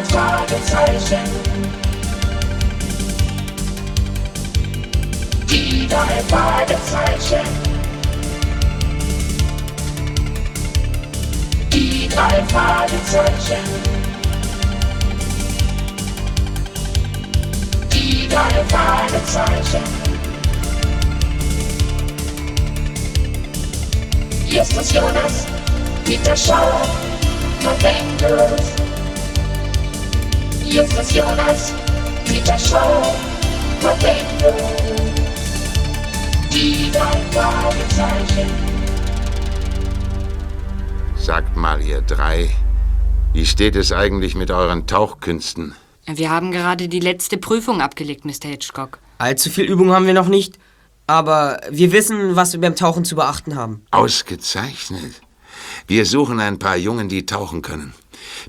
drei Fragezeichen. Die drei Fragezeichen. Die drei Fragezeichen. Die drei Fragezeichen. Justus Jonas, Peter Schauer, November. Justus Jonas, Peter Schauer, November. Die drei Fragezeichen. Sagt mal, ihr drei, wie steht es eigentlich mit euren Tauchkünsten? Wir haben gerade die letzte Prüfung abgelegt, Mr. Hitchcock. Allzu viel Übung haben wir noch nicht, aber wir wissen, was wir beim Tauchen zu beachten haben. Ausgezeichnet. Wir suchen ein paar Jungen, die tauchen können.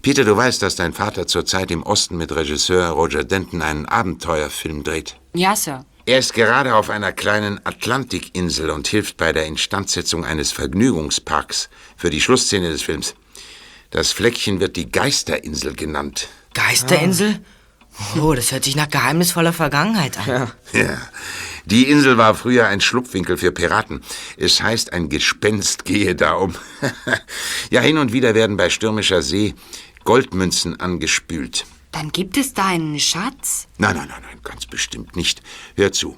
Peter, du weißt, dass dein Vater zurzeit im Osten mit Regisseur Roger Denton einen Abenteuerfilm dreht. Ja, Sir. Er ist gerade auf einer kleinen Atlantikinsel und hilft bei der Instandsetzung eines Vergnügungsparks für die Schlussszene des Films. Das Fleckchen wird die Geisterinsel genannt. Geisterinsel? Oh, das hört sich nach geheimnisvoller Vergangenheit an. Ja. Ja, die Insel war früher ein Schlupfwinkel für Piraten. Es heißt, ein Gespenst gehe da um. ja, hin und wieder werden bei stürmischer See Goldmünzen angespült. Dann gibt es da einen Schatz. Nein, nein, nein, nein, ganz bestimmt nicht. Hör zu.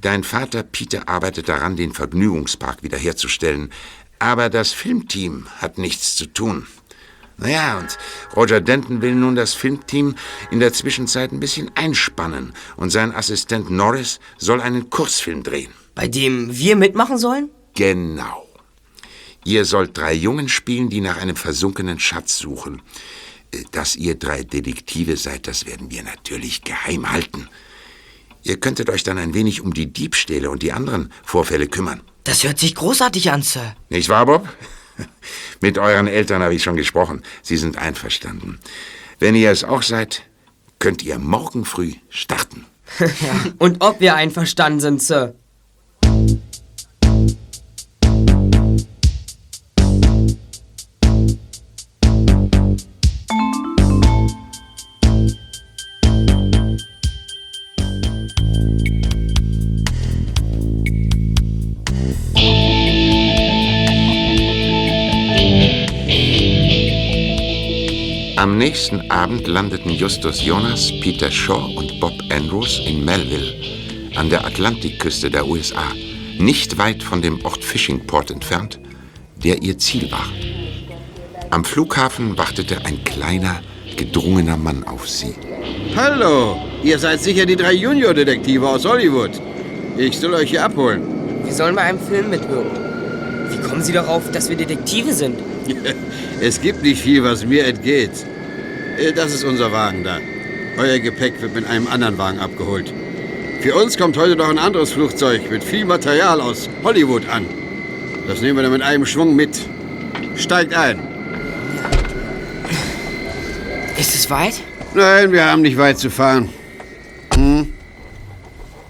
Dein Vater Peter arbeitet daran, den Vergnügungspark wiederherzustellen. Aber das Filmteam hat nichts zu tun. Naja, und Roger Denton will nun das Filmteam in der Zwischenzeit ein bisschen einspannen. Und sein Assistent Norris soll einen Kurzfilm drehen. Bei dem wir mitmachen sollen? Genau. Ihr sollt drei Jungen spielen, die nach einem versunkenen Schatz suchen. Äh, Dass ihr drei Detektive seid, das werden wir natürlich geheim halten. Ihr könntet euch dann ein wenig um die Diebstähle und die anderen Vorfälle kümmern. Das hört sich großartig an, Sir. Nicht wahr, Bob? Mit euren Eltern habe ich schon gesprochen. Sie sind einverstanden. Wenn ihr es auch seid, könnt ihr morgen früh starten. Und ob wir einverstanden sind, Sir. Am nächsten Abend landeten Justus Jonas, Peter Shaw und Bob Andrews in Melville, an der Atlantikküste der USA, nicht weit von dem Ort Fishingport entfernt, der ihr Ziel war. Am Flughafen wartete ein kleiner, gedrungener Mann auf sie. Hallo, ihr seid sicher die drei Junior-Detektive aus Hollywood. Ich soll euch hier abholen. Wir sollen bei einem Film mitwirken. Wie kommen Sie darauf, dass wir Detektive sind? Es gibt nicht viel, was mir entgeht. Äh, Das ist unser Wagen da. Euer Gepäck wird mit einem anderen Wagen abgeholt. Für uns kommt heute noch ein anderes Flugzeug mit viel Material aus Hollywood an. Das nehmen wir dann mit einem Schwung mit. Steigt ein. Ist es weit? Nein, wir haben nicht weit zu fahren. Hm?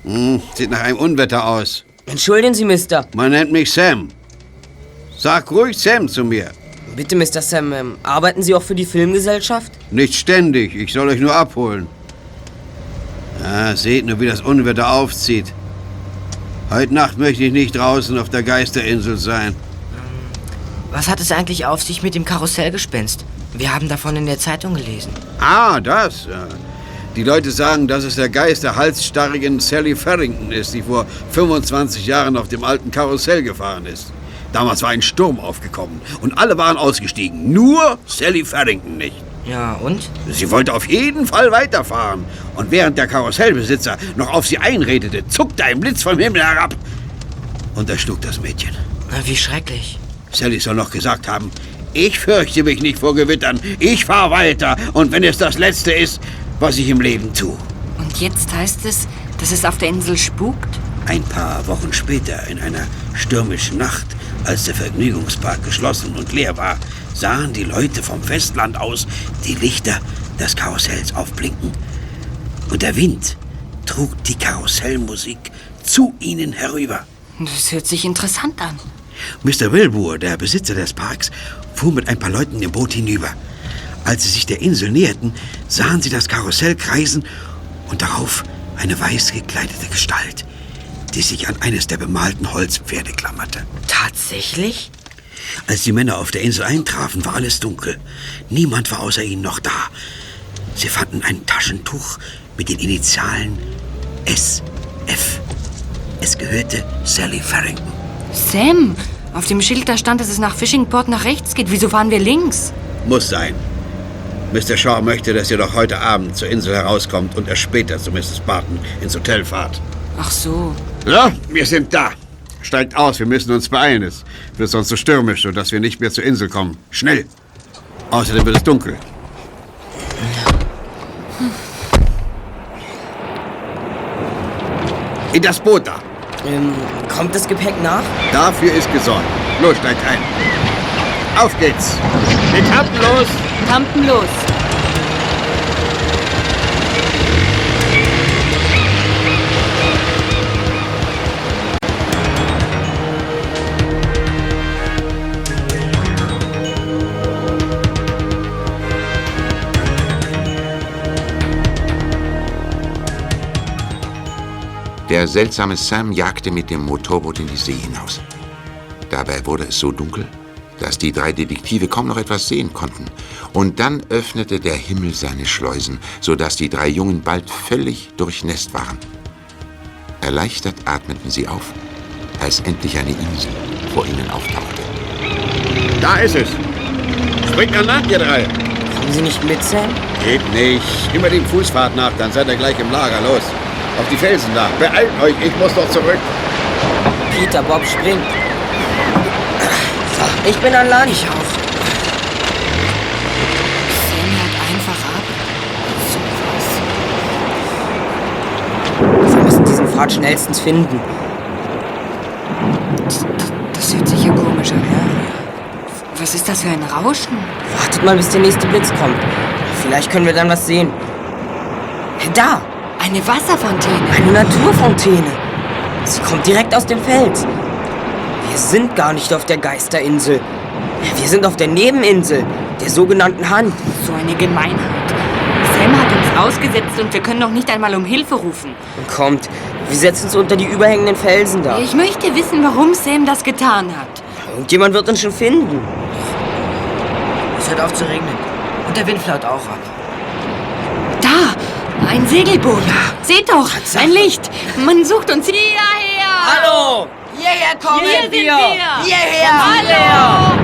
Hm, sieht nach einem Unwetter aus. Entschuldigen Sie, Mister. Man nennt mich Sam. Sag ruhig Sam zu mir. Bitte, Mr. Sam, ähm, arbeiten Sie auch für die Filmgesellschaft? Nicht ständig, ich soll euch nur abholen. Ah, seht nur, wie das Unwetter aufzieht. Heute Nacht möchte ich nicht draußen auf der Geisterinsel sein. Was hat es eigentlich auf sich mit dem Karussellgespenst? Wir haben davon in der Zeitung gelesen. Ah, das. Die Leute sagen, dass es der Geist der halsstarrigen Sally Farrington ist, die vor 25 Jahren auf dem alten Karussell gefahren ist. Damals war ein Sturm aufgekommen und alle waren ausgestiegen. Nur Sally Farrington nicht. Ja, und? Sie wollte auf jeden Fall weiterfahren. Und während der Karussellbesitzer noch auf sie einredete, zuckte ein Blitz vom Himmel herab und erschlug das Mädchen. Na, Wie schrecklich. Sally soll noch gesagt haben, ich fürchte mich nicht vor Gewittern. Ich fahr weiter. Und wenn es das Letzte ist, was ich im Leben tue. Und jetzt heißt es, dass es auf der Insel spukt? Ein paar Wochen später, in einer stürmischen Nacht, als der Vergnügungspark geschlossen und leer war, sahen die Leute vom Festland aus die Lichter des Karussells aufblinken. Und der Wind trug die Karussellmusik zu ihnen herüber. Das hört sich interessant an. Mr. Wilbur, der Besitzer des Parks, fuhr mit ein paar Leuten im Boot hinüber. Als sie sich der Insel näherten, sahen sie das Karussell kreisen und darauf eine weiß gekleidete Gestalt, die sich an eines der bemalten Holzpferde klammerte. Tatsächlich? Als die Männer auf der Insel eintrafen, war alles dunkel. Niemand war außer ihnen noch da. Sie fanden ein Taschentuch mit den Initialen SF. Es gehörte Sally Farrington. Sam, auf dem Schild da stand, dass es nach Fishingport nach rechts geht. Wieso fahren wir links? Muss sein. Mr. Shaw möchte, dass ihr noch heute Abend zur Insel herauskommt und erst später zu Mrs. Barton ins Hotel fahrt. Ach so. So, wir sind da. Steigt aus, wir müssen uns beeilen. Es wird sonst so stürmisch, sodass wir nicht mehr zur Insel kommen. Schnell. Außerdem wird es dunkel. In das Boot da. Ähm, kommt das Gepäck nach? Dafür ist gesorgt. Los, steigt ein. Auf geht's. Wir tappen los. Tampen los. Der seltsame Sam jagte mit dem Motorboot in die See hinaus. Dabei wurde es so dunkel, dass die drei Detektive kaum noch etwas sehen konnten. Und dann öffnete der Himmel seine Schleusen, sodass die drei Jungen bald völlig durchnässt waren. Erleichtert atmeten sie auf, als endlich eine Insel vor ihnen auftauchte. Da ist es. Springt an Land, ihr drei. Kommen Sie nicht mit, Sam? Geht nicht. Immer dem Fußpfad nach, dann seid ihr gleich im Lager. Los. Auf die Felsen da. Beeilt euch, ich muss doch zurück. Peter, Bob, springt. So, ich bin an Land. Ich auch. Sam einfach ab. Sowas. Wir müssen diesen Pfad schnellstens finden. Das, das hört sich ja komisch an. Was ist das für ein Rauschen? Wartet mal, bis der nächste Blitz kommt. Vielleicht können wir dann was sehen. Da! Eine Wasserfontäne. Eine Naturfontäne. Sie kommt direkt aus dem Fels. Wir sind gar nicht auf der Geisterinsel. Wir sind auf der Nebeninsel, der sogenannten Hand. So eine Gemeinheit. Sam hat uns ausgesetzt und wir können noch nicht einmal um Hilfe rufen. Kommt, wir setzen uns unter die überhängenden Felsen da. Ich möchte wissen, warum Sam das getan hat. Irgendjemand wird uns schon finden. Es hört auf zu regnen. Und der Wind flaut auch ab. Ein Segelboot. Seht doch, ein Licht. Man sucht uns hierher. Hallo! Hierher kommen Hier sind wir. Hierher! Hallo.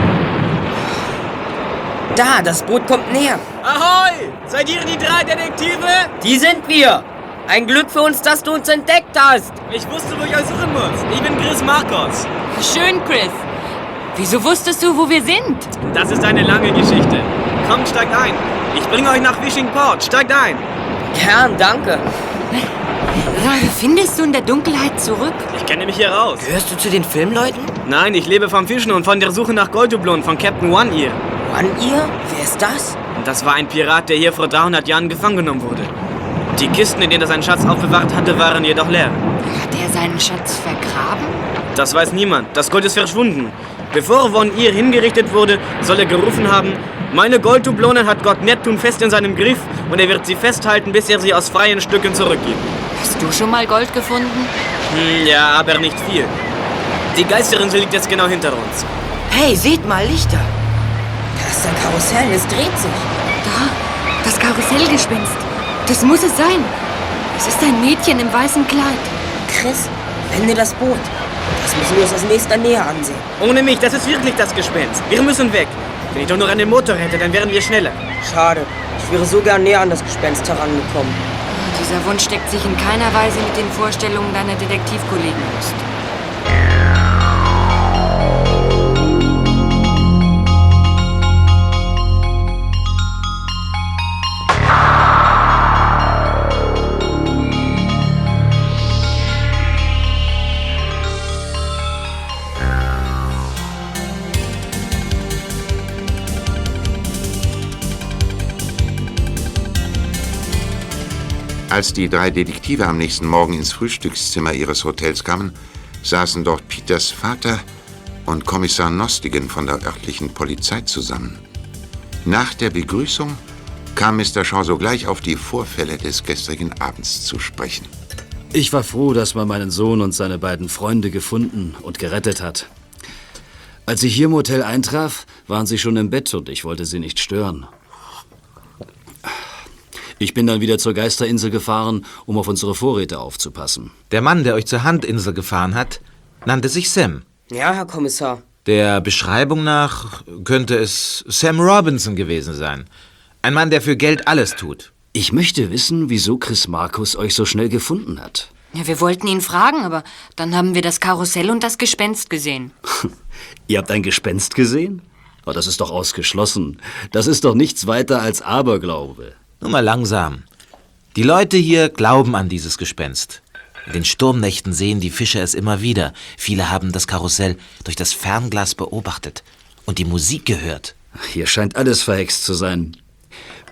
Da, das Boot kommt näher. Ahoi! Seid ihr die drei Detektive? Die sind wir. Ein Glück für uns, dass du uns entdeckt hast. Ich wusste, wo ich euch suchen muss. Ich bin Chris Marcos. Schön, Chris. Wieso wusstest du, wo wir sind? Das ist eine lange Geschichte. Kommt, steigt ein. Ich bringe euch nach Fishing Port. Steigt ein. Gern, danke. Wie findest du in der Dunkelheit zurück? Ich kenne mich hier raus. Gehörst du zu den Filmleuten? Nein, ich lebe vom Fischen und von der Suche nach Golddublonen von Captain One Ear. Wann ihr? Wer ist das? Und das war ein Pirat, der hier vor 300 Jahren gefangen genommen wurde. Die Kisten, in denen er seinen Schatz aufbewahrt hatte, waren jedoch leer. Hat er seinen Schatz vergraben? Das weiß niemand. Das Gold ist verschwunden. Bevor Von ihr hingerichtet wurde, soll er gerufen haben, meine Golddublonen hat Gott Neptun fest in seinem Griff und er wird sie festhalten, bis er sie aus freien Stücken zurückgibt. Hast du schon mal Gold gefunden? Hm, ja, aber nicht viel. Die Geisterinsel liegt jetzt genau hinter uns. Hey, seht mal Lichter. Da ist ein Karussell, es dreht sich. Da, das Karussellgespenst. Das muss es sein. Es ist ein Mädchen im weißen Kleid. Chris, wende das Boot. Das müssen wir uns aus nächster Nähe ansehen. Ohne mich, das ist wirklich das Gespenst. Wir müssen weg. Wenn ich doch noch einen Motor hätte, dann wären wir schneller. Schade. Ich wäre so gern näher an das Gespenst herangekommen. Dieser Wunsch steckt sich in keiner Weise mit den Vorstellungen deiner Detektivkollegen aus. Als die drei Detektive am nächsten Morgen ins Frühstückszimmer ihres Hotels kamen, saßen dort Peters Vater und Kommissar Nostigen von der örtlichen Polizei zusammen. Nach der Begrüßung kam Mr. Shaw sogleich auf die Vorfälle des gestrigen Abends zu sprechen. Ich war froh, dass man meinen Sohn und seine beiden Freunde gefunden und gerettet hat. Als ich hier im Hotel eintraf, waren sie schon im Bett und ich wollte sie nicht stören. Ich bin dann wieder zur Geisterinsel gefahren, um auf unsere Vorräte aufzupassen. Der Mann, der euch zur Handinsel gefahren hat, nannte sich Sam. Ja, Herr Kommissar. Der Beschreibung nach könnte es Sam Robinson gewesen sein. Ein Mann, der für Geld alles tut. Ich möchte wissen, wieso Chris Markus euch so schnell gefunden hat. Ja, wir wollten ihn fragen, aber dann haben wir das Karussell und das Gespenst gesehen. Ihr habt ein Gespenst gesehen? Oh, das ist doch ausgeschlossen. Das ist doch nichts weiter als Aberglaube. Nur mal langsam. Die Leute hier glauben an dieses Gespenst. In den Sturmnächten sehen die Fischer es immer wieder. Viele haben das Karussell durch das Fernglas beobachtet und die Musik gehört. Hier scheint alles verhext zu sein.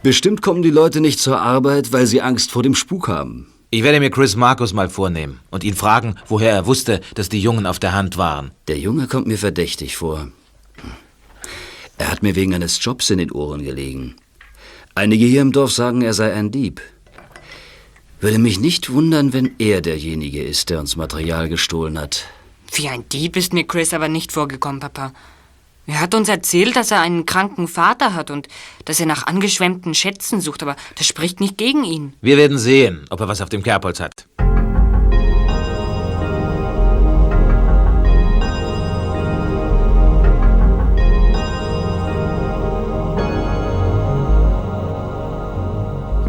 Bestimmt kommen die Leute nicht zur Arbeit, weil sie Angst vor dem Spuk haben. Ich werde mir Chris Markus mal vornehmen und ihn fragen, woher er wusste, dass die Jungen auf der Hand waren. Der Junge kommt mir verdächtig vor. Er hat mir wegen eines Jobs in den Ohren gelegen. Einige hier im Dorf sagen, er sei ein Dieb. Würde mich nicht wundern, wenn er derjenige ist, der uns Material gestohlen hat. Wie ein Dieb ist mir Chris aber nicht vorgekommen, Papa. Er hat uns erzählt, dass er einen kranken Vater hat und dass er nach angeschwemmten Schätzen sucht, aber das spricht nicht gegen ihn. Wir werden sehen, ob er was auf dem Kerbholz hat.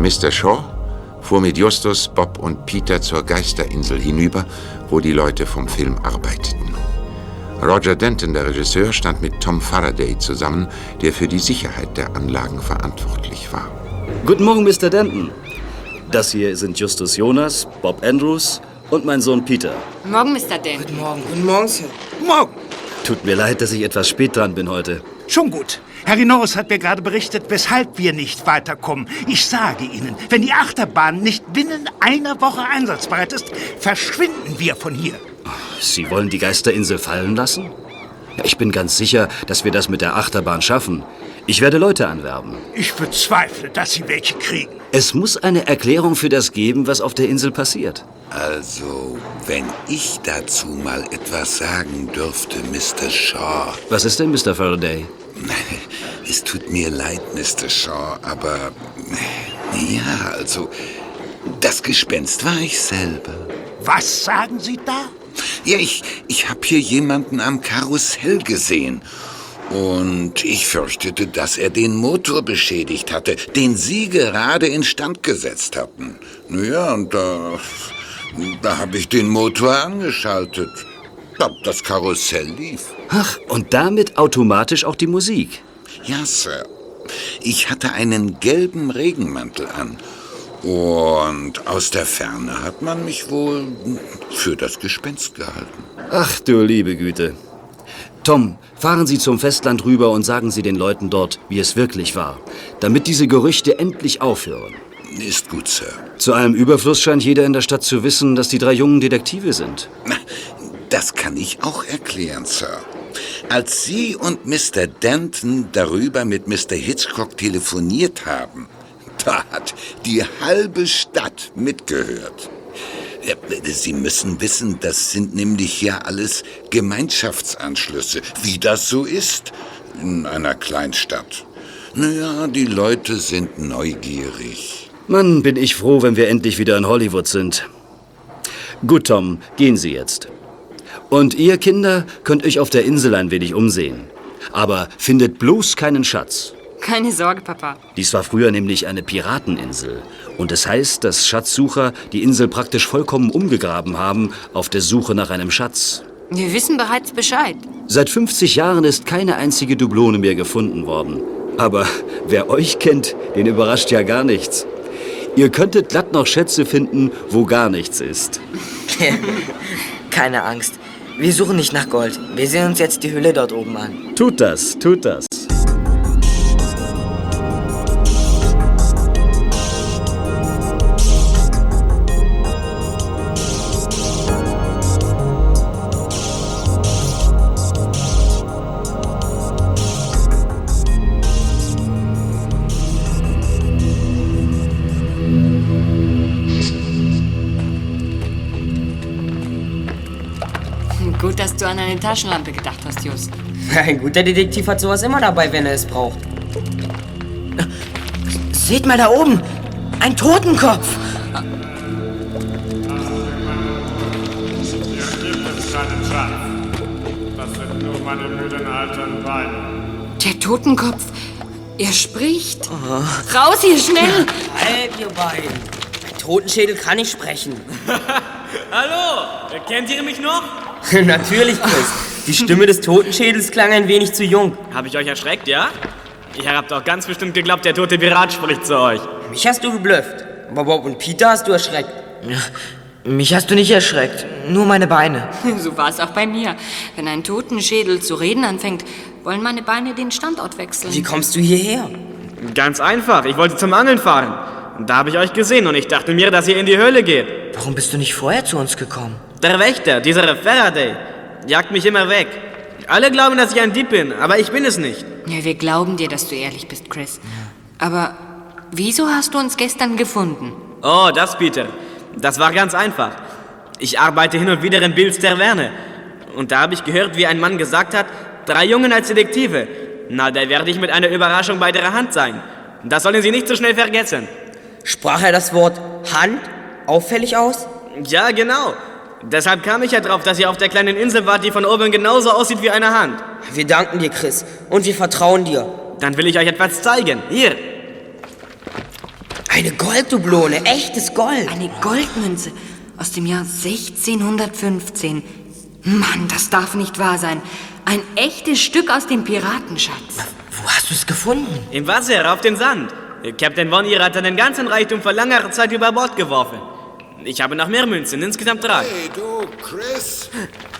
Mr. Shaw fuhr mit Justus, Bob und Peter zur Geisterinsel hinüber, wo die Leute vom Film arbeiteten. Roger Denton, der Regisseur, stand mit Tom Faraday zusammen, der für die Sicherheit der Anlagen verantwortlich war. Guten Morgen, Mr. Denton. Das hier sind Justus Jonas, Bob Andrews und mein Sohn Peter. Morgen, Mr. Dent. Guten Morgen. Guten Morgen, Sir. Morgen. Tut mir leid, dass ich etwas spät dran bin heute. Schon gut. Harry Norris hat mir gerade berichtet, weshalb wir nicht weiterkommen. Ich sage Ihnen, wenn die Achterbahn nicht binnen einer Woche einsatzbereit ist, verschwinden wir von hier. Sie wollen die Geisterinsel fallen lassen? Ja, Ich bin ganz sicher, dass wir das mit der Achterbahn schaffen. Ich werde Leute anwerben. Ich bezweifle, dass Sie welche kriegen. Es muss eine Erklärung für das geben, was auf der Insel passiert. Also, wenn ich dazu mal etwas sagen dürfte, Mr. Shaw. Was ist denn, Mr. Faraday? Es tut mir leid, Mr. Shaw, aber ja, also das Gespenst war ich selber. Was sagen Sie da? Ja, ich, ich habe hier jemanden am Karussell gesehen. Und ich fürchtete, dass er den Motor beschädigt hatte, den Sie gerade instand gesetzt hatten. Naja, und da, da habe ich den Motor angeschaltet. Da- Das Karussell lief. Ach, und damit automatisch auch die Musik. Ja, Sir. Ich hatte einen gelben Regenmantel an. Und aus der Ferne hat man mich wohl für das Gespenst gehalten. Ach du liebe Güte. Tom, fahren Sie zum Festland rüber und sagen Sie den Leuten dort, wie es wirklich war, damit diese Gerüchte endlich aufhören. Ist gut, Sir. Zu allem Überfluss scheint jeder in der Stadt zu wissen, dass die drei jungen Detektive sind. Das kann ich auch erklären, Sir. Als Sie und Mr. Denton darüber mit Mr. Hitchcock telefoniert haben, da hat die halbe Stadt mitgehört. Ja, Sie müssen wissen, das sind nämlich hier alles Gemeinschaftsanschlüsse, wie das so ist in einer Kleinstadt. Naja, die Leute sind neugierig. Mann, bin ich froh, wenn wir endlich wieder in Hollywood sind. Gut, Tom, gehen Sie jetzt. Und ihr Kinder könnt euch auf der Insel ein wenig umsehen. Aber findet bloß keinen Schatz. Keine Sorge, Papa. Dies war früher nämlich eine Pirateninsel. Und es heißt, dass Schatzsucher die Insel praktisch vollkommen umgegraben haben auf der Suche nach einem Schatz. Wir wissen bereits Bescheid. Seit 50 Jahren ist keine einzige Dublone mehr gefunden worden. Aber wer euch kennt, den überrascht ja gar nichts. Ihr könntet glatt noch Schätze finden, wo gar nichts ist. Keine Angst. Wir suchen nicht nach Gold. Wir sehen uns jetzt die Hülle dort oben an. Tut das, tut das. An eine Taschenlampe gedacht hast, Just. Ein guter Detektiv hat sowas immer dabei, wenn er es braucht. Seht mal da oben! Ein Totenkopf! Der Totenkopf. Er spricht. Raus hier, schnell! Halt, ihr beiden. Ein Totenschädel kann nicht sprechen. Hallo, kennt ihr mich noch? Natürlich, Chris. Die Stimme des Totenschädels klang ein wenig zu jung. Hab ich euch erschreckt, ja? Ihr habt doch ganz bestimmt geglaubt, der tote Pirat spricht zu euch. Mich hast du geblufft. Aber Bob und Peter hast du erschreckt. Mich hast du nicht erschreckt, nur meine Beine. So war es auch bei mir. Wenn ein Totenschädel zu reden anfängt, wollen meine Beine den Standort wechseln. Wie kommst du hierher? Ganz einfach, ich wollte zum Angeln fahren. Und da habe ich euch gesehen und ich dachte mir, dass ihr in die Höhle geht. Warum bist du nicht vorher zu uns gekommen? Der Wächter, dieser Faraday, jagt mich immer weg. Alle glauben, dass ich ein Dieb bin, aber ich bin es nicht. Ja, wir glauben dir, dass du ehrlich bist, Chris. Aber wieso hast du uns gestern gefunden? Oh, das, Peter. Das war ganz einfach. Ich arbeite hin und wieder in Bills Taverne. Und da habe ich gehört, wie ein Mann gesagt hat, drei Jungen als Detektive. Na, da werde ich mit einer Überraschung bei der Hand sein. Das sollen Sie nicht so schnell vergessen. Sprach er das Wort Hand auffällig aus? Ja, genau. Deshalb kam ich ja drauf, dass ihr auf der kleinen Insel wart, die von oben genauso aussieht wie eine Hand. Wir danken dir, Chris. Und wir vertrauen dir. Dann will ich euch etwas zeigen. Hier. Eine Golddublone, echtes Gold. Eine Goldmünze aus dem Jahr 1615. Mann, das darf nicht wahr sein. Ein echtes Stück aus dem Piratenschatz. Wo hast du es gefunden? Im Wasser, auf dem Sand. Captain Von ihr hat den ganzen Reichtum vor langer Zeit über Bord geworfen. Ich habe noch mehr Münzen, insgesamt drei. Hey, du, Chris,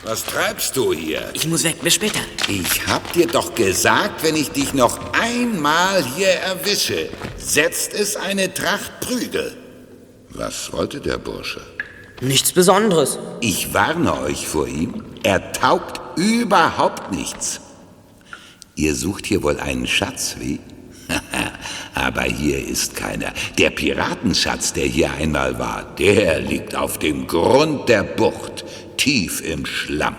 was treibst du hier? Ich muss weg, bis später. Ich hab dir doch gesagt, wenn ich dich noch einmal hier erwische, setzt es eine Tracht Prügel. Was wollte der Bursche? Nichts Besonderes. Ich warne euch vor ihm. Er taugt überhaupt nichts. Ihr sucht hier wohl einen Schatz, wie? Aber hier ist keiner. Der Piratenschatz, der hier einmal war, der liegt auf dem Grund der Bucht, tief im Schlamm.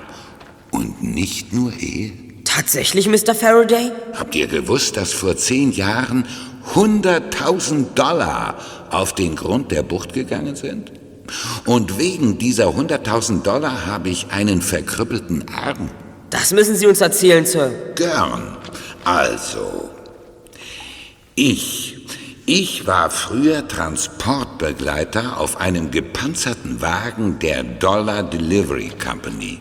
Und nicht nur er. Tatsächlich, Mr. Faraday? Habt ihr gewusst, dass vor zehn Jahren 100.000 Dollar auf den Grund der Bucht gegangen sind? Und wegen dieser 100.000 Dollar habe ich einen verkrüppelten Arm. Das müssen Sie uns erzählen, Sir. Gern. Also, ich, ich war früher Transportbegleiter auf einem gepanzerten Wagen der Dollar Delivery Company.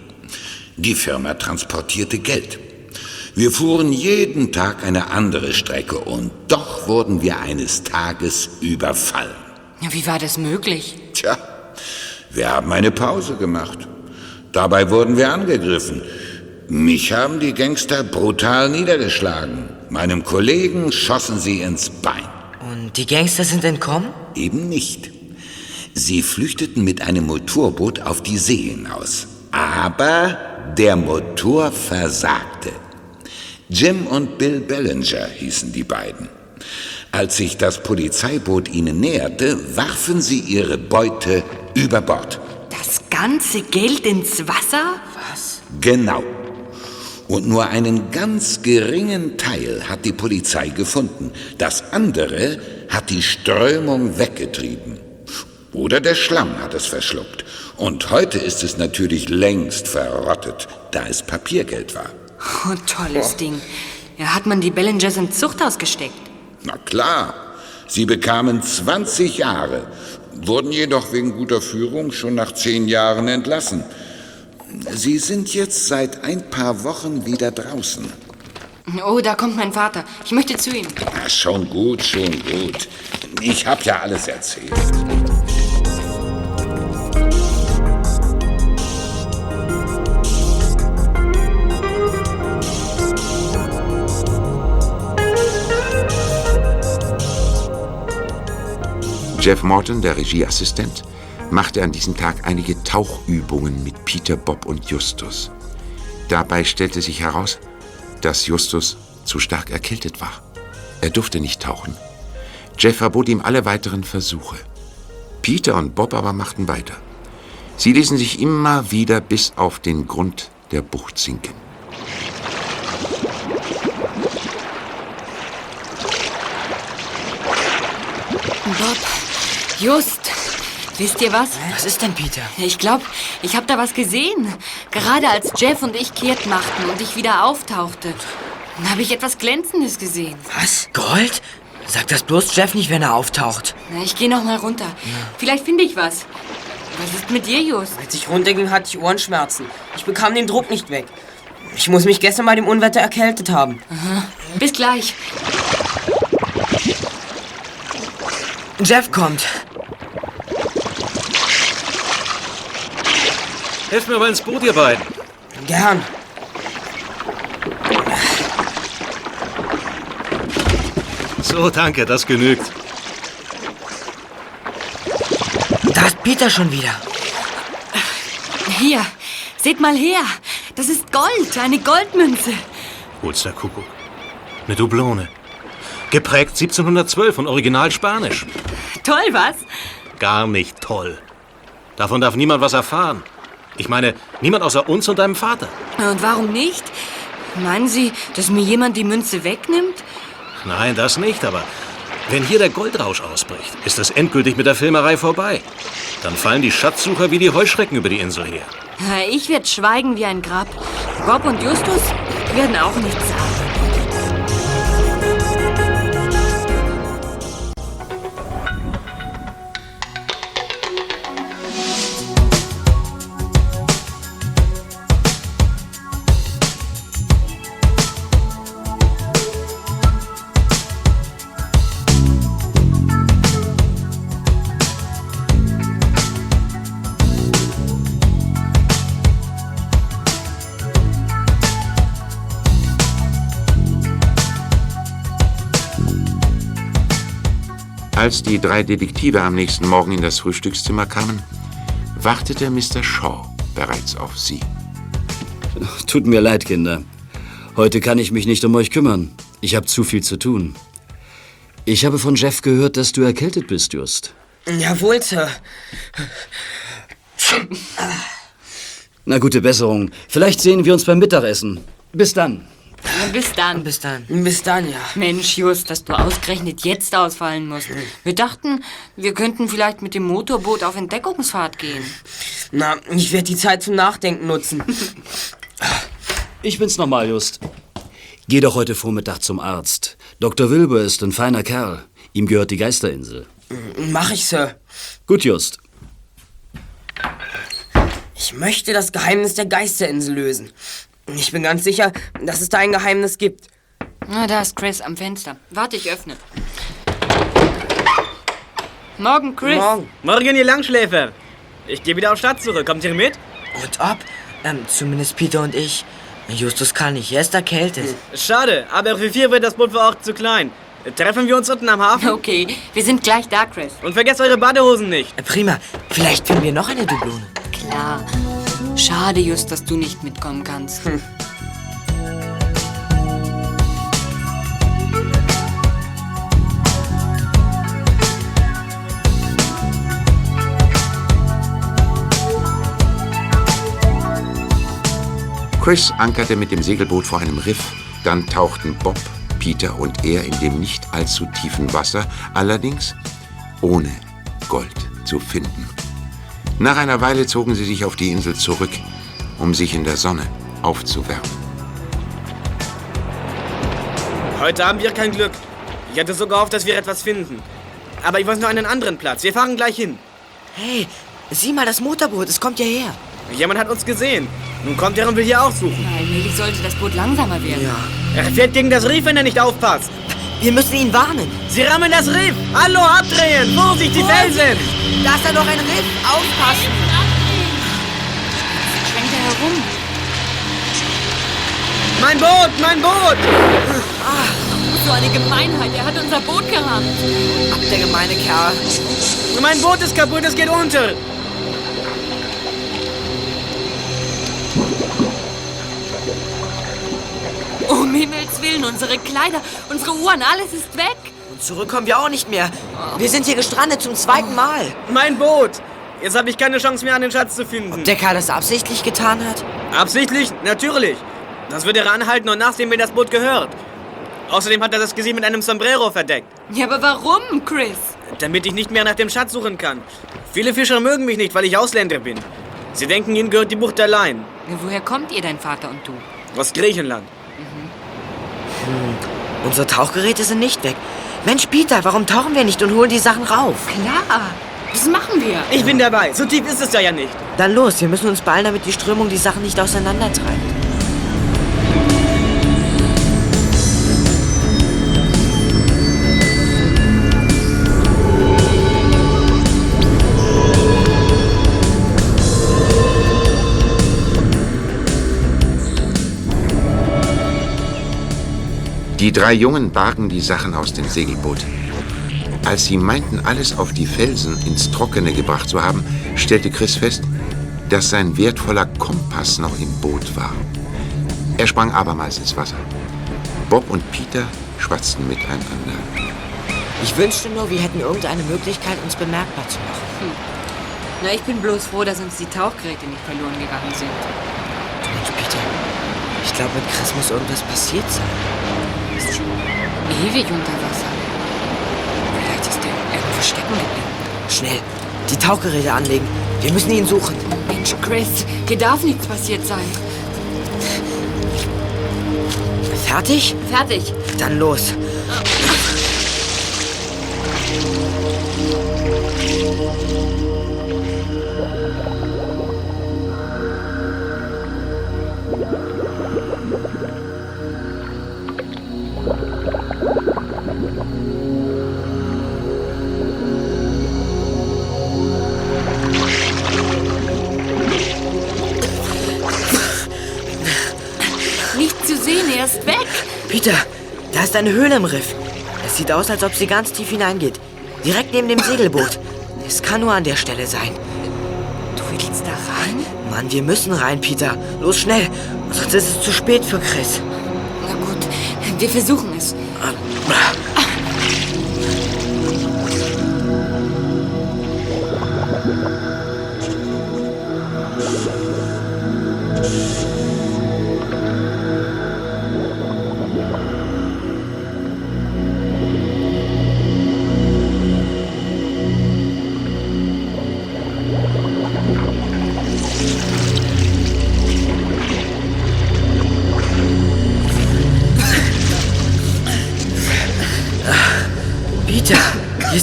Die Firma transportierte Geld. Wir fuhren jeden Tag eine andere Strecke und doch wurden wir eines Tages überfallen. Ja, wie war das möglich? Tja, wir haben eine Pause gemacht. Dabei wurden wir angegriffen. Mich haben die Gangster brutal niedergeschlagen. Meinem Kollegen schossen sie ins Bein. Und die Gangster sind entkommen? Eben nicht. Sie flüchteten mit einem Motorboot auf die See hinaus. Aber der Motor versagte. Jim und Bill Bellinger hießen die beiden. Als sich das Polizeiboot ihnen näherte, warfen sie ihre Beute über Bord. Das ganze Geld ins Wasser? Genau. Und nur einen ganz geringen Teil hat die Polizei gefunden. Das andere hat die Strömung weggetrieben. Oder der Schlamm hat es verschluckt. Und heute ist es natürlich längst verrottet, da es Papiergeld war. Oh, tolles Ding. Ja, hat man die Bellingers ins Zuchthaus gesteckt? Na klar, sie bekamen 20 Jahre, wurden jedoch wegen guter Führung schon nach zehn Jahren entlassen. Sie sind jetzt seit ein paar Wochen wieder draußen. Oh, da kommt mein Vater. Ich möchte zu ihm. Na, schon gut, schon gut. Ich hab ja alles erzählt. Jeff Morton, der Regieassistent, machte an diesem Tag einige Tauchübungen mit Peter, Bob und Justus. Dabei stellte sich heraus, dass Justus zu stark erkältet war. Er durfte nicht tauchen. Jeff verbot ihm alle weiteren Versuche. Peter und Bob aber machten weiter. Sie ließen sich immer wieder bis auf den Grund der Bucht sinken. Bob, just. Wisst ihr was? Was ist denn, Peter? Ich glaube, ich habe da was gesehen. Gerade als Jeff und ich kehrt machten und ich wieder auftauchte, dann habe ich etwas Glänzendes gesehen. Was? Gold? Sag das bloß Jeff nicht, wenn er auftaucht. Na, ich gehe noch mal runter. Vielleicht finde ich was. Was ist mit dir, Just? Als ich runterging, hatte ich Ohrenschmerzen. Ich bekam den Druck nicht weg. Ich muss mich gestern bei dem Unwetter erkältet haben. Bis gleich. Jeff kommt. Helft mir mal ins Boot, ihr beiden. Gern. So, danke, das genügt. Da ist Peter schon wieder. Hier, seht mal her. Das ist Gold, eine Goldmünze. Hol's der Kuckuck. Eine Dublone. Geprägt 1712 und original Spanisch. Toll, was? Gar nicht toll. Davon darf niemand was erfahren. Ich meine, niemand außer uns und deinem Vater. Und warum nicht? Meinen Sie, dass mir jemand die Münze wegnimmt? Nein, das nicht, aber wenn hier der Goldrausch ausbricht, ist es endgültig mit der Filmerei vorbei. Dann fallen die Schatzsucher wie die Heuschrecken über die Insel her. Ich werde schweigen wie ein Grab. Bob und Justus werden auch nichts sagen. Als die drei Detektive am nächsten Morgen in das Frühstückszimmer kamen, wartete Mr. Shaw bereits auf sie. Tut mir leid, Kinder. Heute kann ich mich nicht um euch kümmern. Ich habe zu viel zu tun. Ich habe von Jeff gehört, dass du erkältet bist, Just. Jawohl, Sir. Na, gute Besserung. Vielleicht sehen wir uns beim Mittagessen. Bis dann. Bis dann. Bis dann. Bis dann, ja. Mensch, Just, dass du ausgerechnet jetzt ausfallen musst. Wir dachten, wir könnten vielleicht mit dem Motorboot auf Entdeckungsfahrt gehen. Na, ich werde die Zeit zum Nachdenken nutzen. Ich bin's nochmal, Just. Geh doch heute Vormittag zum Arzt. Dr. Wilbur ist ein feiner Kerl. Ihm gehört die Geisterinsel. Mach ich, Sir. Gut, Just. Ich möchte das Geheimnis der Geisterinsel lösen. Ich bin ganz sicher, dass es da ein Geheimnis gibt. Na, da ist Chris am Fenster. Warte, ich öffne. Morgen, Chris. Morgen. Morgen, ihr Langschläfer. Ich gehe wieder auf Stadt zurück. Kommt ihr mit? Und ob? Ähm, zumindest Peter und ich. Justus kann nicht, er ist erkältet. Schade, aber für vier wird das Boot vor Ort zu klein. Treffen wir uns unten am Hafen? Okay, wir sind gleich da, Chris. Und vergesst eure Badehosen nicht. Äh, Prima, vielleicht finden wir noch eine Dublone. Klar. Schade, Just, dass du nicht mitkommen kannst. Chris ankerte mit dem Segelboot vor einem Riff. Dann tauchten Bob, Peter und er in dem nicht allzu tiefen Wasser, allerdings ohne Gold zu finden. Nach einer Weile zogen sie sich auf die Insel zurück, um sich in der Sonne aufzuwärmen. Heute haben wir kein Glück. Ich hatte so gehofft, dass wir etwas finden. Aber ich weiß nur einen anderen Platz. Wir fahren gleich hin. Hey, sieh mal das Motorboot, es kommt hierher. Jemand hat uns gesehen. Nun kommt er und will hier auch suchen. Allmählich sollte das Boot langsamer werden. Er fährt gegen das Riff, wenn er nicht aufpasst. Wir müssen ihn warnen. Sie rammen das Riff. Hallo, abdrehen. Vorsicht, die Felsen. Da ist da noch ein Riff. Aufpassen. Schwenkt er herum. Mein Boot, mein Boot. So eine Gemeinheit, er hat unser Boot gerammt. Ab der gemeine Kerl. Mein Boot ist kaputt, es geht unter. Um Himmels Willen, unsere Kleider, unsere Uhren, alles ist weg. Und zurück kommen wir auch nicht mehr. Wir sind hier gestrandet zum zweiten Mal. Mein Boot. Jetzt habe ich keine Chance mehr, einen Schatz zu finden. Ob der Kerl das absichtlich getan hat? Absichtlich? Natürlich. Das wird er anhalten und nachsehen, wem das Boot gehört. Außerdem hat er das Gesicht mit einem Sombrero verdeckt. Ja, aber warum, Chris? Damit ich nicht mehr nach dem Schatz suchen kann. Viele Fischer mögen mich nicht, weil ich Ausländer bin. Sie denken, ihnen gehört die Bucht allein. Woher kommt ihr, dein Vater und du? Aus Griechenland. Hm, unsere Tauchgeräte sind nicht weg. Mensch, Peter, warum tauchen wir nicht und holen die Sachen rauf? Klar, das machen wir. Ich bin dabei. So tief ist es da ja nicht. Dann los, wir müssen uns beeilen, damit die Strömung die Sachen nicht auseinandertreibt. Die drei Jungen bargen die Sachen aus dem Segelboot. Als sie meinten, alles auf die Felsen ins Trockene gebracht zu haben, stellte Chris fest, dass sein wertvoller Kompass noch im Boot war. Er sprang abermals ins Wasser. Bob und Peter schwatzten miteinander. Ich wünschte nur, wir hätten irgendeine Möglichkeit, uns bemerkbar zu machen. Hm. Na, ich bin bloß froh, dass uns die Tauchgeräte nicht verloren gegangen sind. Mensch, Peter, ich glaube, mit Chris muss irgendwas passiert sein. Ist schon ewig unter Wasser. Vielleicht ist er irgendwo stecken geblieben. Schnell, die Tauchgeräte anlegen. Wir müssen ihn suchen. Mensch, Chris, hier darf nichts passiert sein. Fertig? Fertig. Dann los. Nicht zu sehen, er ist weg. Peter, da ist eine Höhle im Riff. Es sieht aus, als ob sie ganz tief hineingeht. Direkt neben dem Segelboot. Es kann nur an der Stelle sein. Du willst da rein? Mann, wir müssen rein, Peter. Los, schnell. Sonst ist es zu spät für Chris. Na gut, wir versuchen es.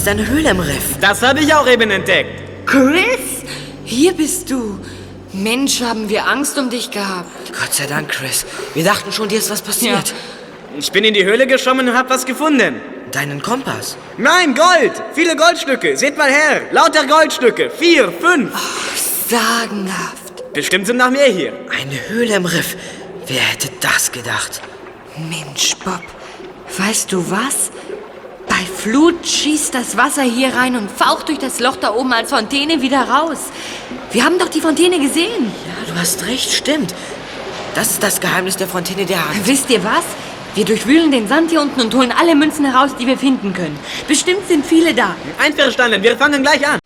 Eine Höhle im Riff. Das habe ich auch eben entdeckt. Chris, hier bist du. Mensch, haben wir Angst um dich gehabt. Gott sei Dank, Chris. Wir dachten schon, dir ist was passiert. Ich bin in die Höhle geschwommen und habe was gefunden. Deinen Kompass? Nein, Gold! Viele Goldstücke. Seht mal her. Lauter Goldstücke. Vier, fünf. Sagenhaft. Bestimmt sind noch mehr hier. Eine Höhle im Riff. Wer hätte das gedacht? Mensch, Bob, weißt du was? Bei Flut schießt das Wasser hier rein und faucht durch das Loch da oben als Fontäne wieder raus. Wir haben doch die Fontäne gesehen. Ja, du hast recht, stimmt. Das ist das Geheimnis der Fontäne der Hand. Wisst ihr was? Wir durchwühlen den Sand hier unten und holen alle Münzen heraus, die wir finden können. Bestimmt sind viele da. Einverstanden, wir fangen gleich an.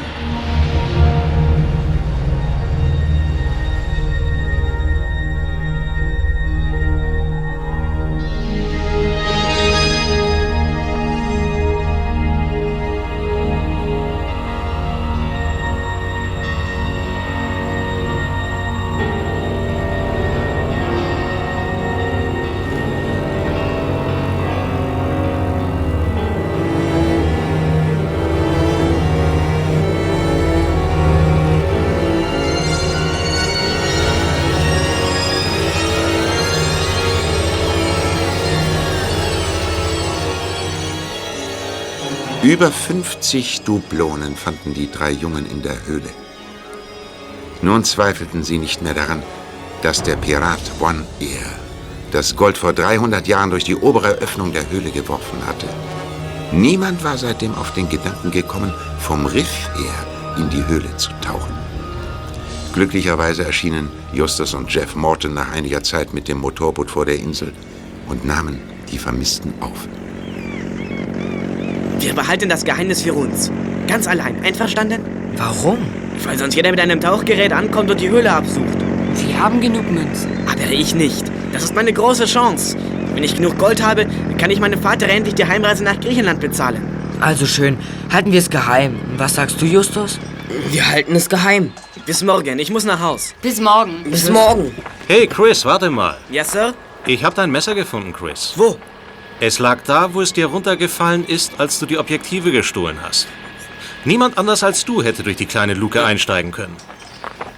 Über 50 Dublonen fanden die drei Jungen in der Höhle. Nun zweifelten sie nicht mehr daran, dass der Pirat One Ear das Gold vor 300 Jahren durch die obere Öffnung der Höhle geworfen hatte. Niemand war seitdem auf den Gedanken gekommen, vom Riff her in die Höhle zu tauchen. Glücklicherweise erschienen Justus und Jeff Morton nach einiger Zeit mit dem Motorboot vor der Insel und nahmen die Vermissten auf. Wir behalten das Geheimnis für uns. Ganz allein. Einverstanden? Warum? Weil sonst jeder mit einem Tauchgerät ankommt und die Höhle absucht. Wir haben genug Münzen. Aber ich nicht. Das ist meine große Chance. Wenn ich genug Gold habe, kann ich meinem Vater endlich die Heimreise nach Griechenland bezahlen. Also schön. Halten wir es geheim. Was sagst du, Justus? Wir halten es geheim. Bis morgen. Ich muss nach Haus. Bis morgen. Bis morgen. Hey, Chris, warte mal. Yes, Sir? Ich habe dein Messer gefunden, Chris. Wo? Es lag da, wo es dir runtergefallen ist, als du die Objektive gestohlen hast. Niemand anders als du hätte durch die kleine Luke einsteigen können.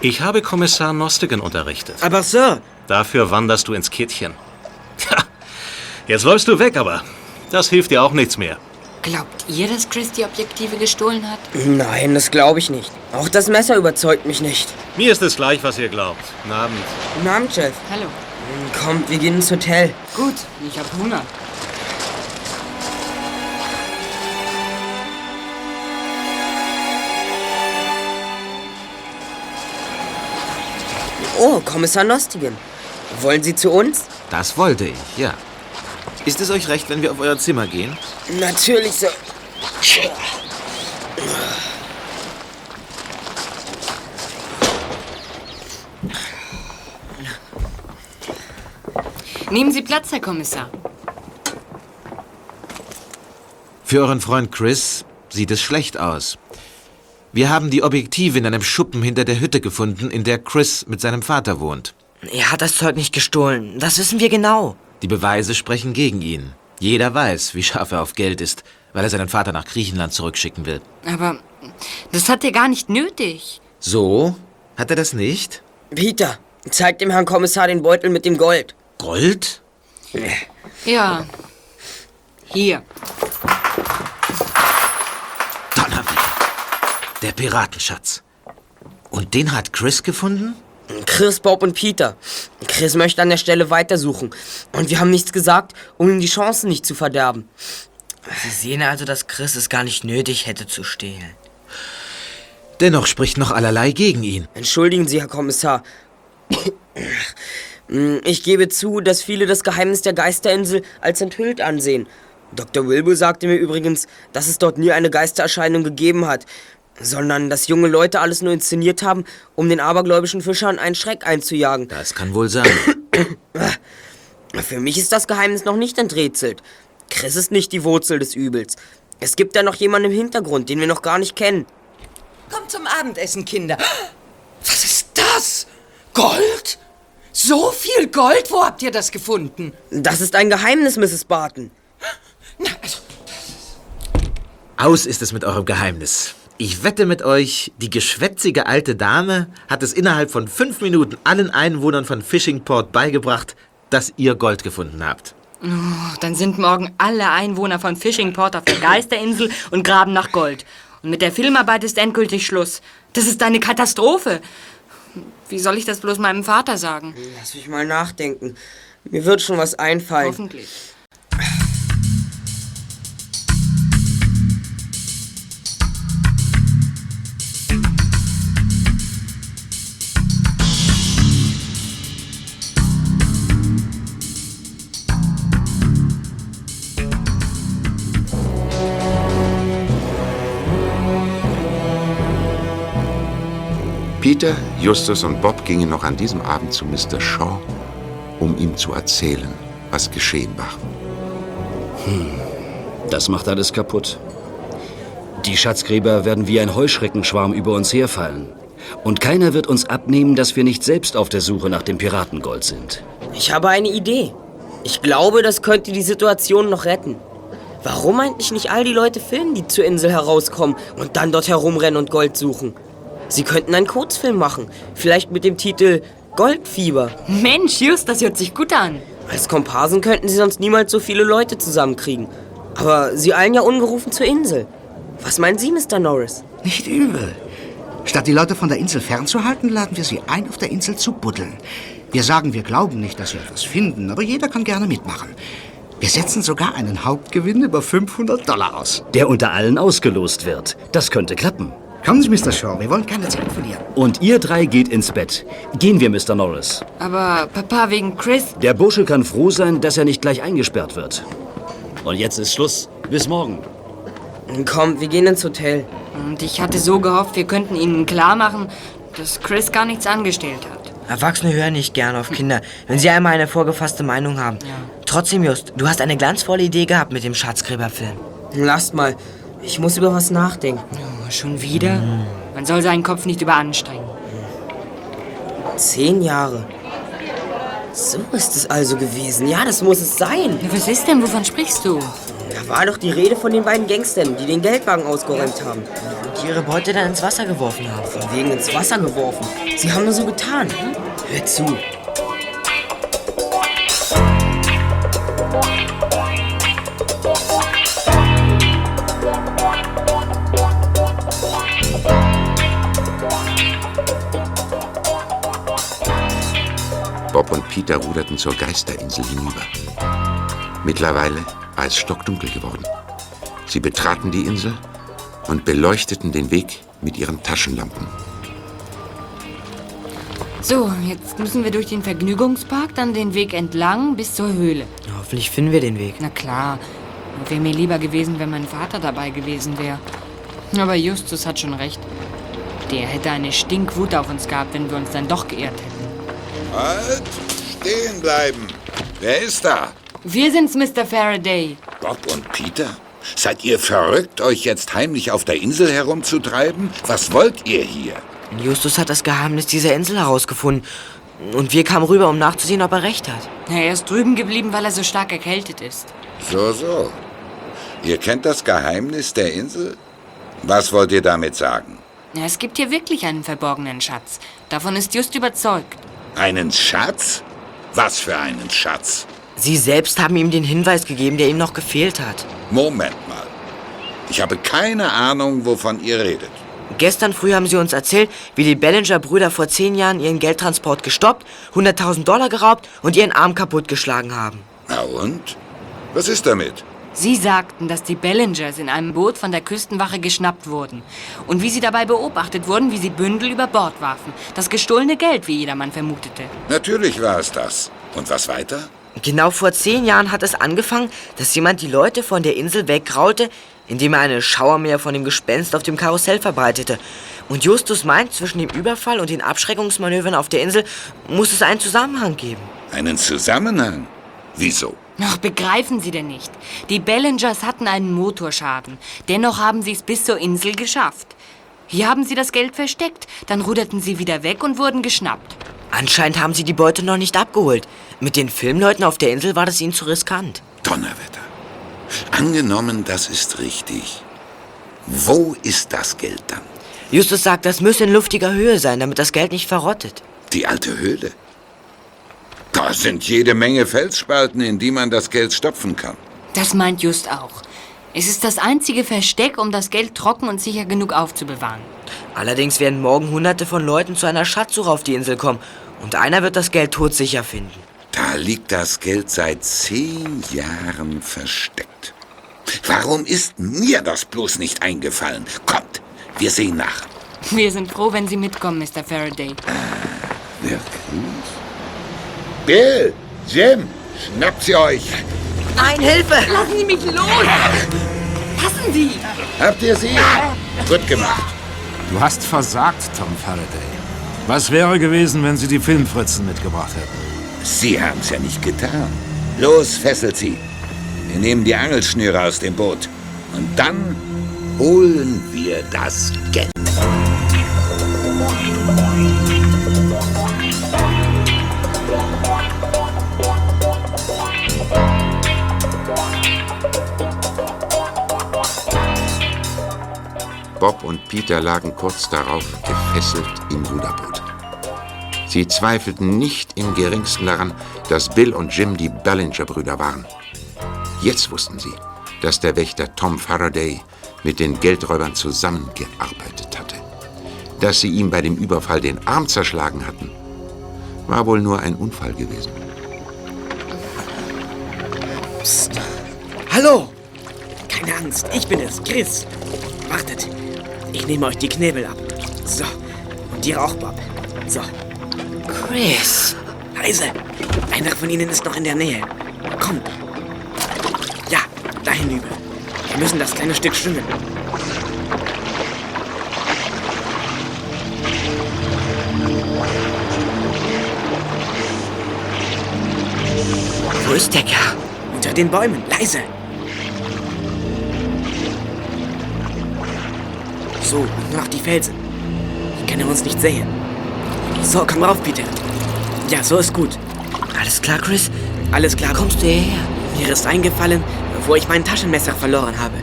Ich habe Kommissar Nostigen unterrichtet. Aber, Sir, Dafür wanderst du ins Kittchen. Tja, jetzt läufst du weg, aber das hilft dir auch nichts mehr. Glaubt ihr, dass Chris die Objektive gestohlen hat? Nein, das glaube ich nicht. Auch das Messer überzeugt mich nicht. Mir ist es gleich, was ihr glaubt. Guten Abend. Guten Abend, Chef. Hallo. Kommt, wir gehen ins Hotel. Gut, ich hab Hunger. Oh, Kommissar Nostigen. Wollen Sie zu uns? Das wollte ich, ja. Ist es euch recht, wenn wir auf euer Zimmer gehen? Natürlich, Sir. Nehmen Sie Platz, Herr Kommissar. Für euren Freund Chris sieht es schlecht aus. Wir haben die Objektive in einem Schuppen hinter der Hütte gefunden, in der Chris mit seinem Vater wohnt. Er hat das Zeug nicht gestohlen. Das wissen wir genau. Die Beweise sprechen gegen ihn. Jeder weiß, wie scharf er auf Geld ist, weil er seinen Vater nach Griechenland zurückschicken will. Aber das hat er gar nicht nötig. So? Hat er das nicht? Peter, zeig dem Herrn Kommissar den Beutel mit dem Gold. Gold? Ja. Hier. Donnerwetter. Der Piratenschatz. Und den hat Chris gefunden? Chris, Bob und Peter. Chris möchte an der Stelle weitersuchen. Und wir haben nichts gesagt, um ihm die Chancen nicht zu verderben. Sie sehen also, dass Chris es gar nicht nötig hätte zu stehlen. Dennoch spricht noch allerlei gegen ihn. Entschuldigen Sie, Herr Kommissar. Ich gebe zu, dass viele das Geheimnis der Geisterinsel als enthüllt ansehen. Dr. Wilbur sagte mir übrigens, dass es dort nie eine Geistererscheinung gegeben hat, sondern dass junge Leute alles nur inszeniert haben, um den abergläubischen Fischern einen Schreck einzujagen. Das kann wohl sein. Für mich ist das Geheimnis noch nicht enträtselt. Chris ist nicht die Wurzel des Übels. Es gibt da noch jemanden im Hintergrund, den wir noch gar nicht kennen. Kommt zum Abendessen, Kinder. Was ist das? Gold? So viel Gold? Wo habt ihr das gefunden? Das ist ein Geheimnis, Mrs. Barton. Aus ist es mit eurem Geheimnis. Ich wette mit euch, die geschwätzige alte Dame hat es innerhalb von fünf Minuten allen Einwohnern von Fishingport beigebracht, dass ihr Gold gefunden habt. Oh, dann sind morgen alle Einwohner von Fishingport auf der Geisterinsel und graben nach Gold. Und mit der Filmarbeit ist endgültig Schluss. Das ist eine Katastrophe. Wie soll ich das bloß meinem Vater sagen? Lass mich mal nachdenken. Mir wird schon was einfallen. Hoffentlich. Peter, Justus und Bob gingen noch an diesem Abend zu Mr. Shaw, um ihm zu erzählen, was geschehen war. Hm, das macht alles kaputt. Die Schatzgräber werden wie ein Heuschreckenschwarm über uns herfallen. Und keiner wird uns abnehmen, dass wir nicht selbst auf der Suche nach dem Piratengold sind. Ich habe eine Idee. Ich glaube, das könnte die Situation noch retten. Warum eigentlich nicht all die Leute filmen, die zur Insel herauskommen und dann dort herumrennen und Gold suchen? Sie könnten einen Kurzfilm machen. Vielleicht mit dem Titel Goldfieber. Mensch, Just, das hört sich gut an. Als Komparsen könnten sie sonst niemals so viele Leute zusammenkriegen. Aber sie eilen ja ungerufen zur Insel. Was meinen Sie, Mr. Norris? Nicht übel. Statt die Leute von der Insel fernzuhalten, laden wir sie ein, auf der Insel zu buddeln. Wir sagen, wir glauben nicht, dass wir etwas finden, aber jeder kann gerne mitmachen. Wir setzen sogar einen Hauptgewinn über 500 Dollar aus. Der unter allen ausgelost wird. Das könnte klappen. Kommen Sie, Mr. Shaw, wir wollen keine Zeit verlieren. Und ihr drei geht ins Bett. Gehen wir, Mr. Norris. Aber Papa, wegen Chris. Der Bursche kann froh sein, dass er nicht gleich eingesperrt wird. Und jetzt ist Schluss. Bis morgen. Komm, wir gehen ins Hotel. Und ich hatte so gehofft, wir könnten ihnen klar machen, dass Chris gar nichts angestellt hat. Erwachsene hören nicht gern auf Kinder, wenn sie einmal eine vorgefasste Meinung haben. Trotzdem, Just, du hast eine glanzvolle Idee gehabt mit dem Schatzgräberfilm. Lasst mal. Ich muss über was nachdenken. Oh, schon wieder? Man soll seinen Kopf nicht überanstrengen. Zehn Jahre. So ist es also gewesen. Ja, das muss es sein. Was ist denn? Wovon sprichst du? Da war doch die Rede von den beiden Gangstern, die den Geldwagen ausgeräumt haben. Die ihre Beute dann ins Wasser geworfen haben. Von wegen ins Wasser geworfen. Sie haben nur so getan. Hör zu. Bob und Peter ruderten zur Geisterinsel hinüber. Mittlerweile war es stockdunkel geworden. Sie betraten die Insel und beleuchteten den Weg mit ihren Taschenlampen. So, jetzt müssen wir durch den Vergnügungspark, dann den Weg entlang bis zur Höhle. Hoffentlich finden wir den Weg. Na klar. Wäre mir lieber gewesen, wenn mein Vater dabei gewesen wäre. Aber Justus hat schon recht. Der hätte eine Stinkwut auf uns gehabt, wenn wir uns dann doch geirrt hätten. Halt! Stehen bleiben! Wer ist da? Wir sind's, Mr. Faraday. Bob und Peter? Seid ihr verrückt, euch jetzt heimlich auf der Insel herumzutreiben? Was wollt ihr hier? Justus hat das Geheimnis dieser Insel herausgefunden. Und wir kamen rüber, um nachzusehen, ob er recht hat. Er ist drüben geblieben, weil er so stark erkältet ist. So, so. Ihr kennt das Geheimnis der Insel? Was wollt ihr damit sagen? Es gibt hier wirklich einen verborgenen Schatz. Davon ist Just überzeugt. Einen Schatz? Was für einen Schatz? Sie selbst haben ihm den Hinweis gegeben, der ihm noch gefehlt hat. Moment mal. Ich habe keine Ahnung, wovon ihr redet. Gestern früh haben sie uns erzählt, wie die Bellinger-Brüder vor zehn Jahren ihren Geldtransport gestoppt, 100.000 Dollar geraubt und ihren Arm kaputtgeschlagen haben. Na und? Was ist damit? Sie sagten, dass die Bellingers in einem Boot von der Küstenwache geschnappt wurden. Und wie sie dabei beobachtet wurden, wie sie Bündel über Bord warfen. Das gestohlene Geld, wie jedermann vermutete. Natürlich war es das. Und was weiter? Genau vor zehn Jahren hat es angefangen, dass jemand die Leute von der Insel weggraulte, indem er eine Schauermeer von dem Gespenst auf dem Karussell verbreitete. Und Justus meint, zwischen dem Überfall und den Abschreckungsmanövern auf der Insel muss es einen Zusammenhang geben. Einen Zusammenhang? Wieso? Ach, begreifen Sie denn nicht? Die Bellingers hatten einen Motorschaden. Dennoch haben sie es bis zur Insel geschafft. Hier haben sie das Geld versteckt, dann ruderten sie wieder weg und wurden geschnappt. Anscheinend haben sie die Beute noch nicht abgeholt. Mit den Filmleuten auf der Insel war das ihnen zu riskant. Donnerwetter. Angenommen, das ist richtig. Wo ist das Geld dann? Justus sagt, das müsse in luftiger Höhe sein, damit das Geld nicht verrottet. Die alte Höhle. Da sind jede Menge Felsspalten, in die man das Geld stopfen kann. Das meint Just auch. Es ist das einzige Versteck, um das Geld trocken und sicher genug aufzubewahren. Allerdings werden morgen hunderte von Leuten zu einer Schatzsuche auf die Insel kommen. Und einer wird das Geld todsicher finden. Da liegt das Geld seit zehn Jahren versteckt. Warum ist mir das bloß nicht eingefallen? Kommt, wir sehen nach. Wir sind froh, wenn Sie mitkommen, Mr. Faraday. Wirklich? Bill, Jim, schnappt sie euch. Nein, Hilfe! Lassen Sie mich los! Passen Sie! Habt ihr sie? Gut gemacht. Du hast versagt, Tom Faraday. Was wäre gewesen, wenn sie die Filmfritzen mitgebracht hätten? Sie haben's ja nicht getan. Los, fesselt sie. Wir nehmen die Angelschnüre aus dem Boot. Und dann holen wir das Geld. Bob und Peter lagen kurz darauf gefesselt im Ruderboot. Sie zweifelten nicht im geringsten daran, dass Bill und Jim die Ballinger-Brüder waren. Jetzt wussten sie, dass der Wächter Tom Faraday mit den Geldräubern zusammengearbeitet hatte. Dass sie ihm bei dem Überfall den Arm zerschlagen hatten, war wohl nur ein Unfall gewesen. Psst. Hallo! Keine Angst, ich bin es, Chris. Wartet, ich nehme euch die Knebel ab. So, und dir auch, Bob. So. Chris! Leise! Einer von ihnen ist noch in der Nähe. Kommt! Ja, da hinüber. Wir müssen das kleine Stück schwimmen. Wo ist der Kerl? Unter den Bäumen, leise. So, und nur noch die Felsen. Die können uns nicht sehen. So, komm rauf, Peter. Ja, so ist gut. Alles klar, Chris? Alles klar. Kommst du hierher? Mir ist eingefallen, wo ich mein Taschenmesser verloren habe.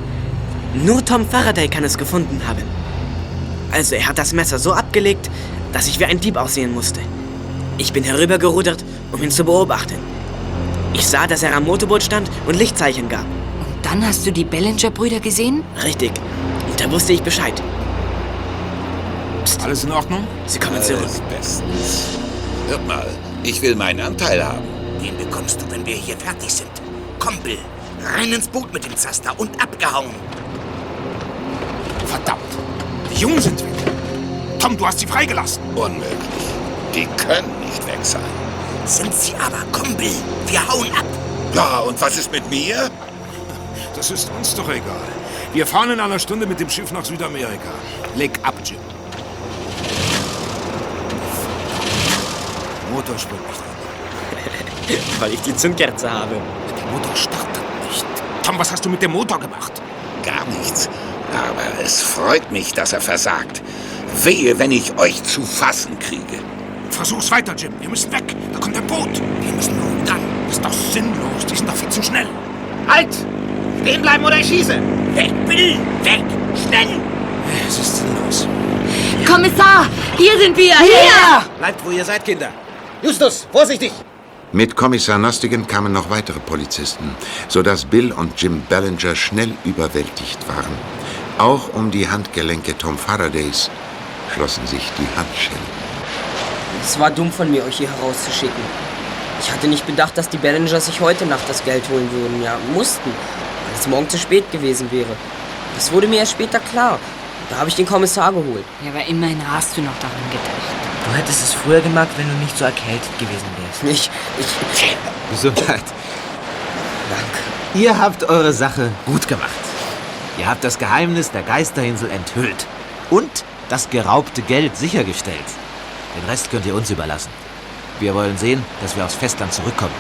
Nur Tom Faraday kann es gefunden haben. Also, er hat das Messer so abgelegt, dass ich wie ein Dieb aussehen musste. Ich bin herübergerudert, um ihn zu beobachten. Ich sah, dass er am Motorboot stand und Lichtzeichen gab. Dann hast du die Bellinger-Brüder gesehen? Richtig. Da wusste ich Bescheid. Alles in Ordnung? Sie kommen zurück. Alles bestens. Hört mal, ich will meinen Anteil haben. Den bekommst du, wenn wir hier fertig sind. Komm, Bill. Rein ins Boot mit dem Zaster und abgehauen. Verdammt. Die Jungen sind weg. Tom, du hast sie freigelassen. Unmöglich. Die können nicht weg sein. Sind sie aber. Komm, Bill. Wir hauen ab. Ja, und was ist mit mir? Das ist uns doch egal. Wir fahren in einer Stunde mit dem Schiff nach Südamerika. Leg ab, Jim. Motor springt nicht an. Weil ich die Zündkerze habe. Der Motor startet nicht. Tom, was hast du mit dem Motor gemacht? Gar nichts. Aber es freut mich, dass er versagt. Wehe, wenn ich euch zu fassen kriege. Versuch's weiter, Jim. Wir müssen weg. Da kommt ein Boot. Wir müssen nur dann. Das ist doch sinnlos. Die sind doch viel zu schnell. Halt! Stehen bleiben oder ich schieße! Weg, Bill! Weg! Schnell! Es ist sinnlos. Kommissar, hier sind wir! Hier! Bleibt, wo ihr seid, Kinder. Justus, vorsichtig! Mit Kommissar Nostigan kamen noch weitere Polizisten, sodass Bill und Jim Ballinger schnell überwältigt waren. Auch um die Handgelenke Tom Faradays schlossen sich die Handschellen. Es war dumm von mir, euch hier herauszuschicken. Ich hatte nicht bedacht, dass die Ballinger sich heute Nacht das Geld holen würden. Ja, mussten, es morgen zu spät gewesen wäre. Das wurde mir erst später klar. Da habe ich den Kommissar geholt. Ja, aber immerhin hast du noch daran gedacht. Du hättest es früher gemacht, wenn du nicht so erkältet gewesen wärst. Ich, ich... Gesundheit. Danke. Ihr habt eure Sache gut gemacht. Ihr habt das Geheimnis der Geisterinsel enthüllt und das geraubte Geld sichergestellt. Den Rest könnt ihr uns überlassen. Wir wollen sehen, dass wir aufs Festland zurückkommen.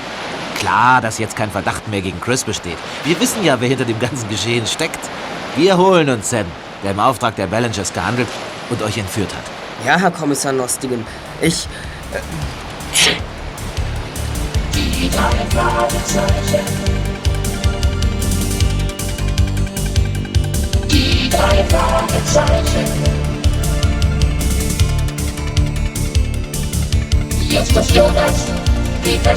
Klar, dass jetzt kein Verdacht mehr gegen Chris besteht. Wir wissen ja, wer hinter dem ganzen Geschehen steckt. Wir holen uns Sam, der im Auftrag der Ballingers gehandelt und euch entführt hat. Ja, Herr Kommissar Nostigen. Ich... Äh, Die drei Fragezeichen. Die drei Fragezeichen. Justus Jonas, Peter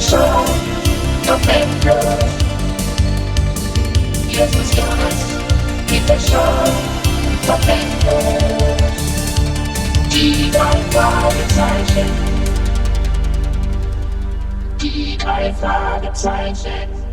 Shaw, November. Justus Jonas, Peter Shaw, November. Die drei Fragezeichen. Die drei Fragezeichen.